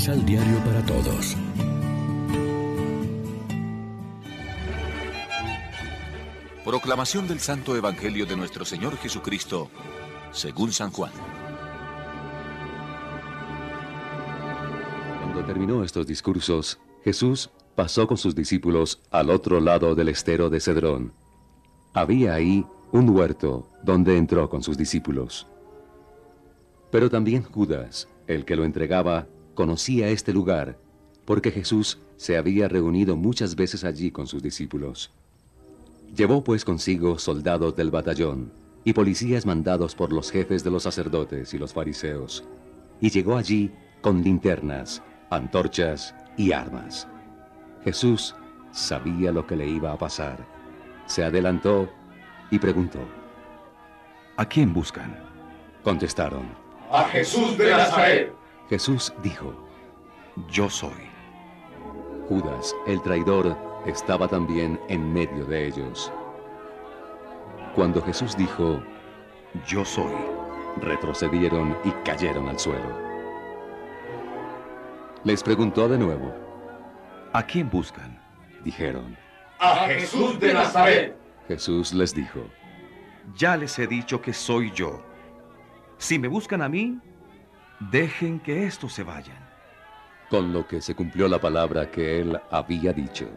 Misal Diario para Todos. Proclamación del Santo Evangelio de nuestro Señor Jesucristo, según San Juan. Cuando terminó estos discursos, Jesús pasó con sus discípulos al otro lado del estero de Cedrón. Había ahí un huerto donde entró con sus discípulos. Pero también Judas, el que lo entregaba, conocía este lugar, porque Jesús se había reunido muchas veces allí con sus discípulos. Llevó pues consigo soldados del batallón y policías mandados por los jefes de los sacerdotes y los fariseos, y llegó allí con linternas, antorchas y armas. Jesús sabía lo que le iba a pasar. Se adelantó y preguntó. ¿A quién buscan? Contestaron. A Jesús de Nazaret. Jesús dijo. Yo soy. Judas, el traidor, estaba también en medio de ellos. Cuando Jesús dijo, Yo soy, retrocedieron y cayeron al suelo. Les preguntó de nuevo, ¿a quién buscan? Dijeron, a Jesús de Nazaret. Jesús les dijo, Ya les he dicho que soy yo. Si me buscan a mí, dejen que estos se vayan. Con lo que se cumplió la palabra que él había dicho.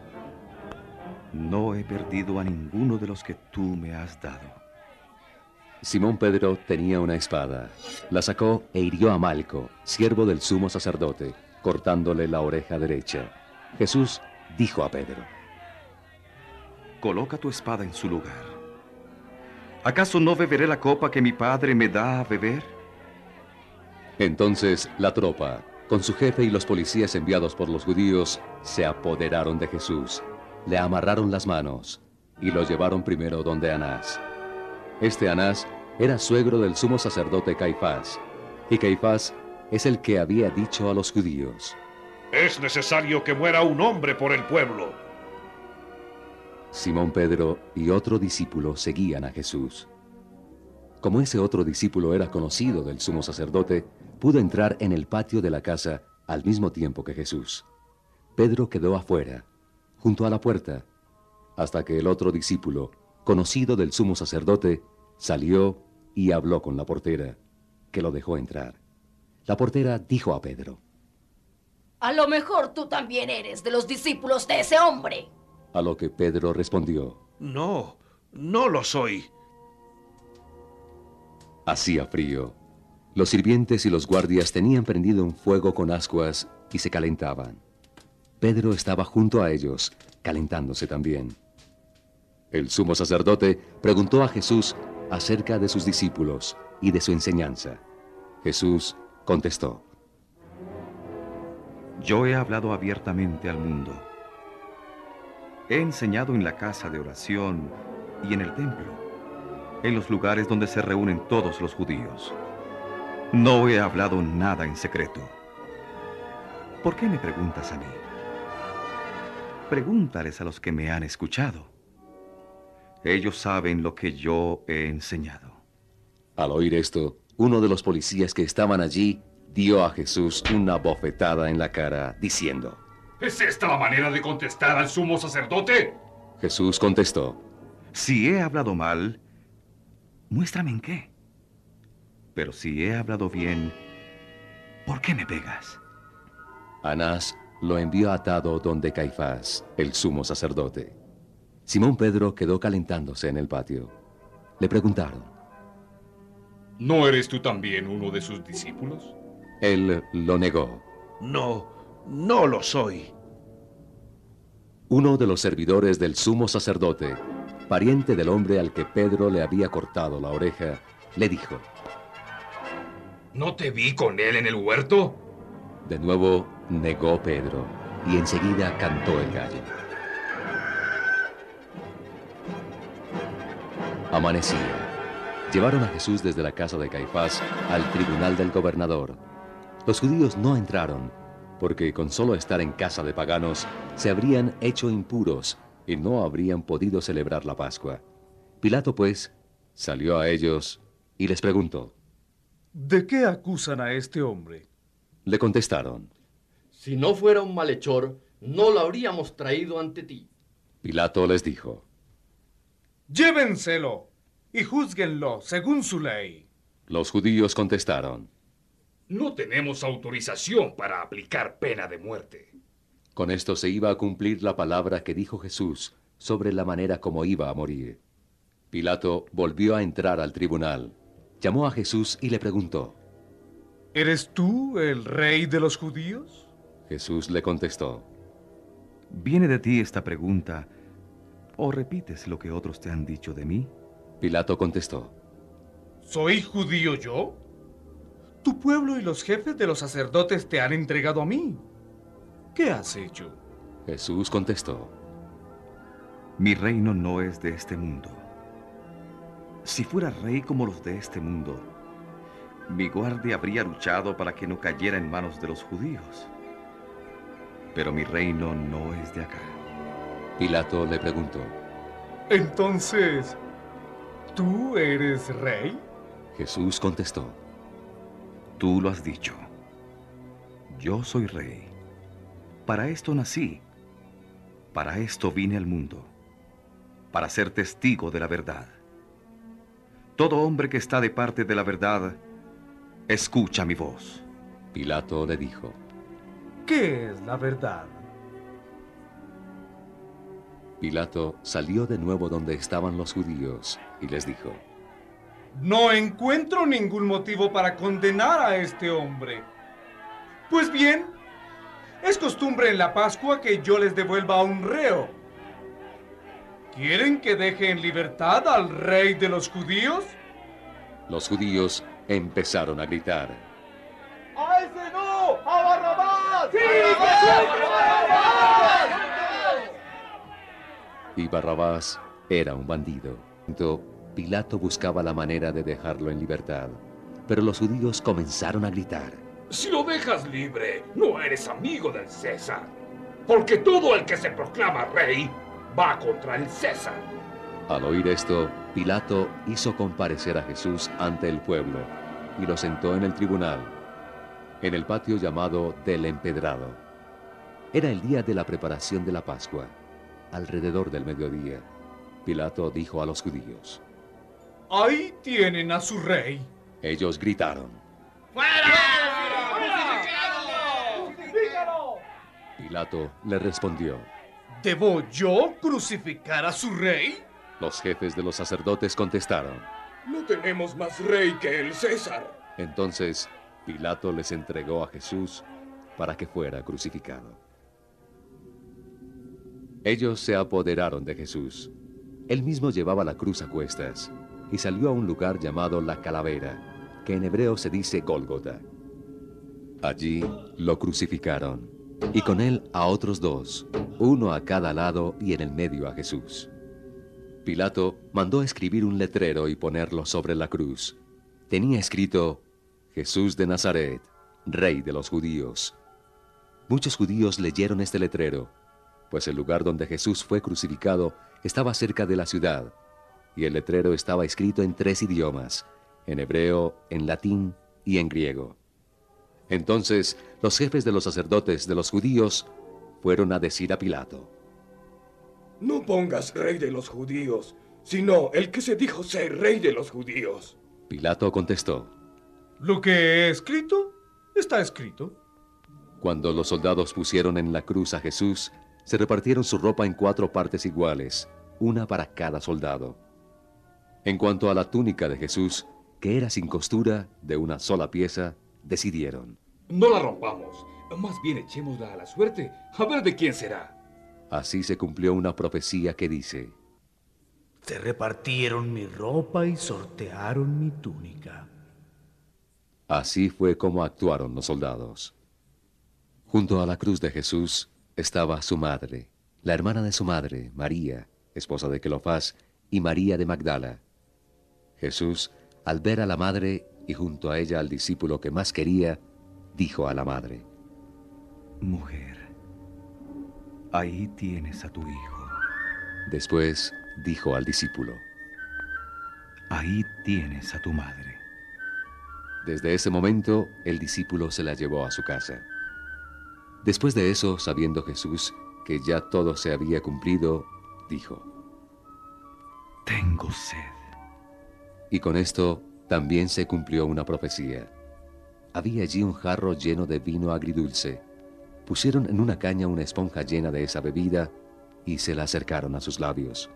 No he perdido a ninguno de los que tú me has dado. Simón Pedro tenía una espada. La sacó e hirió a Malco, siervo del sumo sacerdote, cortándole la oreja derecha. Jesús dijo a Pedro, Coloca tu espada en su lugar. ¿Acaso no beberé la copa que mi padre me da a beber? Entonces la tropa, con su jefe y los policías enviados por los judíos, se apoderaron de Jesús le amarraron las manos y lo llevaron primero donde Anás. Este Anás era suegro del sumo sacerdote Caifás, y Caifás es el que había dicho a los judíos, Es necesario que muera un hombre por el pueblo. Simón Pedro y otro discípulo seguían a Jesús. Como ese otro discípulo era conocido del sumo sacerdote, pudo entrar en el patio de la casa al mismo tiempo que Jesús. Pedro quedó afuera junto a la puerta, hasta que el otro discípulo, conocido del sumo sacerdote, salió y habló con la portera, que lo dejó entrar. La portera dijo a Pedro, A lo mejor tú también eres de los discípulos de ese hombre. A lo que Pedro respondió, No, no lo soy. Hacía frío. Los sirvientes y los guardias tenían prendido un fuego con ascuas y se calentaban. Pedro estaba junto a ellos, calentándose también. El sumo sacerdote preguntó a Jesús acerca de sus discípulos y de su enseñanza. Jesús contestó. Yo he hablado abiertamente al mundo. He enseñado en la casa de oración y en el templo, en los lugares donde se reúnen todos los judíos. No he hablado nada en secreto. ¿Por qué me preguntas a mí? Pregúntales a los que me han escuchado. Ellos saben lo que yo he enseñado. Al oír esto, uno de los policías que estaban allí dio a Jesús una bofetada en la cara, diciendo, ¿Es esta la manera de contestar al sumo sacerdote? Jesús contestó, Si he hablado mal, muéstrame en qué. Pero si he hablado bien, ¿por qué me pegas? Anás lo envió atado donde Caifás, el sumo sacerdote. Simón Pedro quedó calentándose en el patio. Le preguntaron, ¿No eres tú también uno de sus discípulos? Él lo negó. No, no lo soy. Uno de los servidores del sumo sacerdote, pariente del hombre al que Pedro le había cortado la oreja, le dijo, ¿No te vi con él en el huerto? De nuevo negó Pedro y enseguida cantó el gallo. Amanecía. Llevaron a Jesús desde la casa de Caifás al tribunal del gobernador. Los judíos no entraron, porque con solo estar en casa de paganos se habrían hecho impuros y no habrían podido celebrar la Pascua. Pilato, pues, salió a ellos y les preguntó, ¿De qué acusan a este hombre? Le contestaron, Si no fuera un malhechor, no lo habríamos traído ante ti. Pilato les dijo, Llévenselo y júzguenlo según su ley. Los judíos contestaron, No tenemos autorización para aplicar pena de muerte. Con esto se iba a cumplir la palabra que dijo Jesús sobre la manera como iba a morir. Pilato volvió a entrar al tribunal, llamó a Jesús y le preguntó, ¿Eres tú el rey de los judíos? Jesús le contestó, ¿Viene de ti esta pregunta o repites lo que otros te han dicho de mí? Pilato contestó, ¿Soy judío yo? Tu pueblo y los jefes de los sacerdotes te han entregado a mí. ¿Qué has hecho? Jesús contestó, Mi reino no es de este mundo. Si fuera rey como los de este mundo, mi guardia habría luchado para que no cayera en manos de los judíos. Pero mi reino no es de acá. Pilato le preguntó, Entonces, ¿tú eres rey? Jesús contestó, Tú lo has dicho. Yo soy rey. Para esto nací. Para esto vine al mundo. Para ser testigo de la verdad. Todo hombre que está de parte de la verdad, escucha mi voz. Pilato le dijo, ¿Qué es la verdad? Pilato salió de nuevo donde estaban los judíos y les dijo, No encuentro ningún motivo para condenar a este hombre. Pues bien, es costumbre en la Pascua que yo les devuelva a un reo. ¿Quieren que deje en libertad al rey de los judíos? Los judíos empezaron a gritar, ¡A ese no! ¡A Barrabás! ¡Sí, y Barrabás era un bandido. Entonces, Pilato buscaba la manera de dejarlo en libertad, pero los judíos comenzaron a gritar. Si lo dejas libre, no eres amigo del César. Porque todo el que se proclama rey va contra el César. Al oír esto, Pilato hizo comparecer a Jesús ante el pueblo y lo sentó en el tribunal, en el patio llamado del Empedrado. Era el día de la preparación de la Pascua, alrededor del mediodía. Pilato dijo a los judíos. Ahí tienen a su rey. Ellos gritaron. Pilato le respondió. ¿Debo yo crucificar a su rey? Los jefes de los sacerdotes contestaron. No tenemos más rey que el César. Entonces Pilato les entregó a Jesús para que fuera crucificado. Ellos se apoderaron de Jesús. Él mismo llevaba la cruz a cuestas y salió a un lugar llamado la calavera, que en hebreo se dice Gólgota. Allí lo crucificaron y con él a otros dos, uno a cada lado y en el medio a Jesús. Pilato mandó escribir un letrero y ponerlo sobre la cruz. Tenía escrito Jesús de Nazaret, Rey de los judíos. Muchos judíos leyeron este letrero, pues el lugar donde Jesús fue crucificado estaba cerca de la ciudad, y el letrero estaba escrito en tres idiomas, en hebreo, en latín y en griego. Entonces los jefes de los sacerdotes de los judíos fueron a decir a Pilato, No pongas rey de los judíos, sino el que se dijo ser rey de los judíos. Pilato contestó, Lo que he escrito, está escrito. Cuando los soldados pusieron en la cruz a Jesús, se repartieron su ropa en cuatro partes iguales, una para cada soldado. En cuanto a la túnica de Jesús, que era sin costura, de una sola pieza, decidieron. No la rompamos, más bien echémosla a la suerte, a ver de quién será. Así se cumplió una profecía que dice, Se repartieron mi ropa y sortearon mi túnica. Así fue como actuaron los soldados. Junto a la cruz de Jesús estaba su madre, la hermana de su madre, María, esposa de Cleofás, y María de Magdala. Jesús, al ver a la madre y junto a ella al discípulo que más quería, dijo a la madre, Mujer, ahí tienes a tu hijo. Después dijo al discípulo, Ahí tienes a tu madre. Desde ese momento el discípulo se la llevó a su casa. Después de eso, sabiendo Jesús que ya todo se había cumplido, dijo, Tengo sed. Y con esto también se cumplió una profecía. Había allí un jarro lleno de vino agridulce. Pusieron en una caña una esponja llena de esa bebida y se la acercaron a sus labios.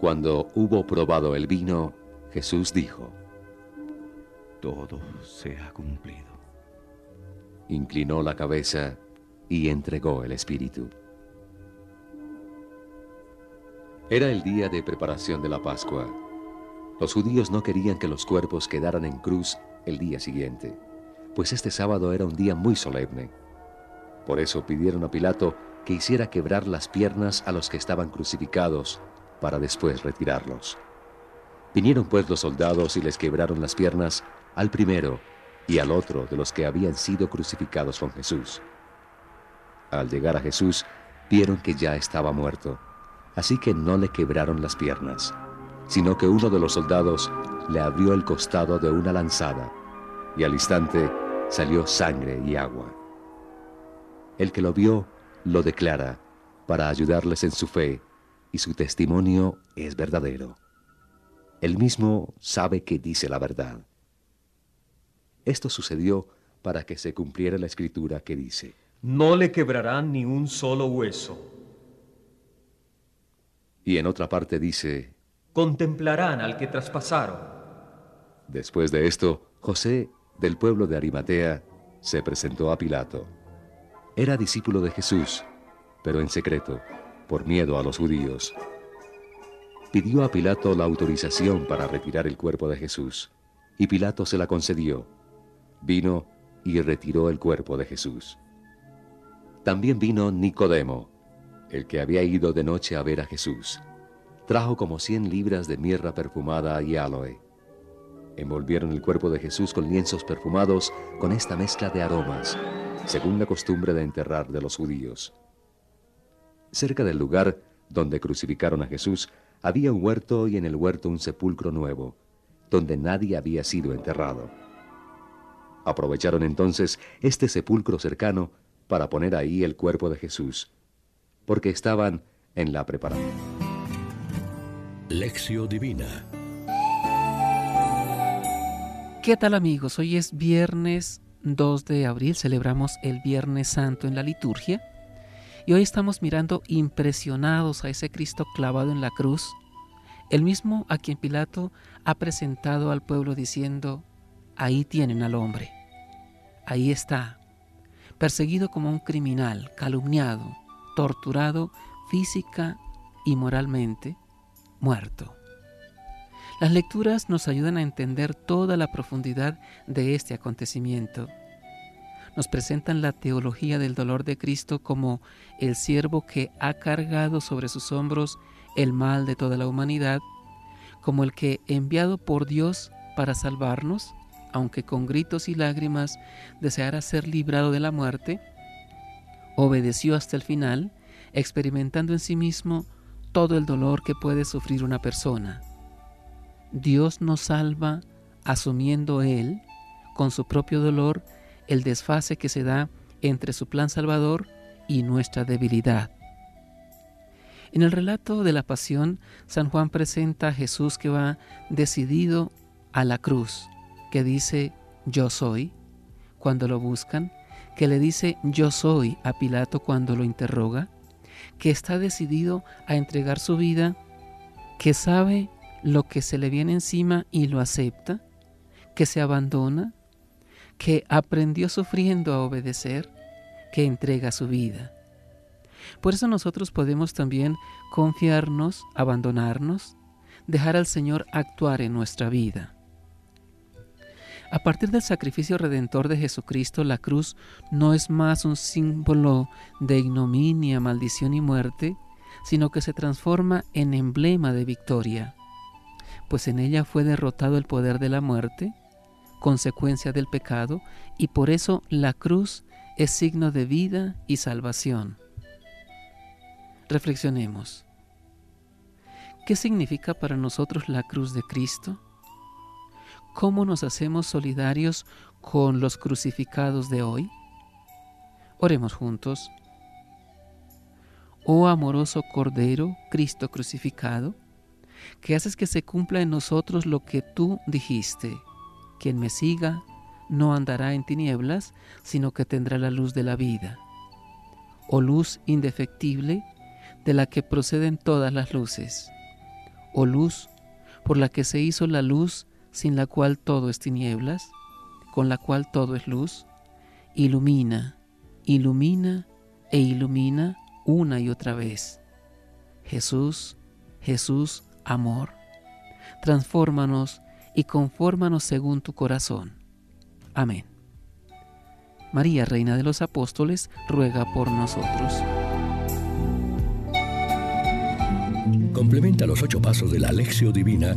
Cuando hubo probado el vino, Jesús dijo, Todo se ha cumplido. Inclinó la cabeza y entregó el Espíritu. Era el día de preparación de la Pascua. Los judíos no querían que los cuerpos quedaran en cruz el día siguiente, pues este sábado era un día muy solemne. Por eso pidieron a Pilato que hiciera quebrar las piernas a los que estaban crucificados para después retirarlos. Vinieron pues los soldados y les quebraron las piernas al primero y al otro de los que habían sido crucificados con Jesús. Al llegar a Jesús, vieron que ya estaba muerto, así que no le quebraron las piernas, sino que uno de los soldados le abrió el costado de una lanzada, y al instante salió sangre y agua. El que lo vio lo declara para ayudarles en su fe, y su testimonio es verdadero. Él mismo sabe que dice la verdad. Esto sucedió para que se cumpliera la escritura que dice, No le quebrarán ni un solo hueso. Y en otra parte dice, Contemplarán al que traspasaron. Después de esto, José, del pueblo de Arimatea, se presentó a Pilato. Era discípulo de Jesús, pero en secreto, por miedo a los judíos. Pidió a Pilato la autorización para retirar el cuerpo de Jesús, y Pilato se la concedió. Vino y retiró el cuerpo de Jesús. También vino Nicodemo, el que había ido de noche a ver a Jesús. Trajo como cien libras de mirra perfumada y aloe. Envolvieron el cuerpo de Jesús con lienzos perfumados con esta mezcla de aromas, según la costumbre de enterrar de los judíos. Cerca del lugar donde crucificaron a Jesús había un huerto y en el huerto un sepulcro nuevo, donde nadie había sido enterrado. Aprovecharon entonces este sepulcro cercano para poner ahí el cuerpo de Jesús, porque estaban en la preparación. Lección Divina ¿Qué tal amigos? Hoy es viernes 2 de abril, celebramos el Viernes Santo en la liturgia y hoy estamos mirando impresionados a ese Cristo clavado en la cruz, el mismo a quien Pilato ha presentado al pueblo diciendo, ahí tienen al hombre, ahí está, perseguido como un criminal, calumniado, torturado física y moralmente, muerto. Las lecturas nos ayudan a entender toda la profundidad de este acontecimiento. Nos presentan la teología del dolor de Cristo como el siervo que ha cargado sobre sus hombros el mal de toda la humanidad, como el que, enviado por Dios para salvarnos, aunque con gritos y lágrimas deseara ser librado de la muerte, obedeció hasta el final, experimentando en sí mismo todo el dolor que puede sufrir una persona. Dios nos salva asumiendo Él, con su propio dolor, el desfase que se da entre su plan salvador y nuestra debilidad. En el relato de la pasión, San Juan presenta a Jesús que va decidido a la cruz, que dice yo soy cuando lo buscan, que le dice yo soy a Pilato cuando lo interroga, que está decidido a entregar su vida, que sabe lo que se le viene encima y lo acepta, que se abandona, que aprendió sufriendo a obedecer, que entrega su vida. Por eso nosotros podemos también confiarnos, abandonarnos, dejar al Señor actuar en nuestra vida. A partir del sacrificio redentor de Jesucristo, la cruz no es más un símbolo de ignominia, maldición y muerte, sino que se transforma en emblema de victoria pues en ella fue derrotado el poder de la muerte, consecuencia del pecado, y por eso la cruz es signo de vida y salvación. Reflexionemos. ¿Qué significa para nosotros la cruz de Cristo? ¿Cómo nos hacemos solidarios con los crucificados de hoy? Oremos juntos. Oh amoroso Cordero, Cristo crucificado, que haces que se cumpla en nosotros lo que tú dijiste. Quien me siga no andará en tinieblas, sino que tendrá la luz de la vida. Oh luz indefectible, de la que proceden todas las luces. Oh luz, por la que se hizo la luz, sin la cual todo es tinieblas, con la cual todo es luz, ilumina, ilumina e ilumina una y otra vez. Jesús, Jesús, amor, transfórmanos y confórmanos según tu corazón. Amén. María, Reina de los Apóstoles, ruega por nosotros. Complementa los ocho pasos de la Alexio Divina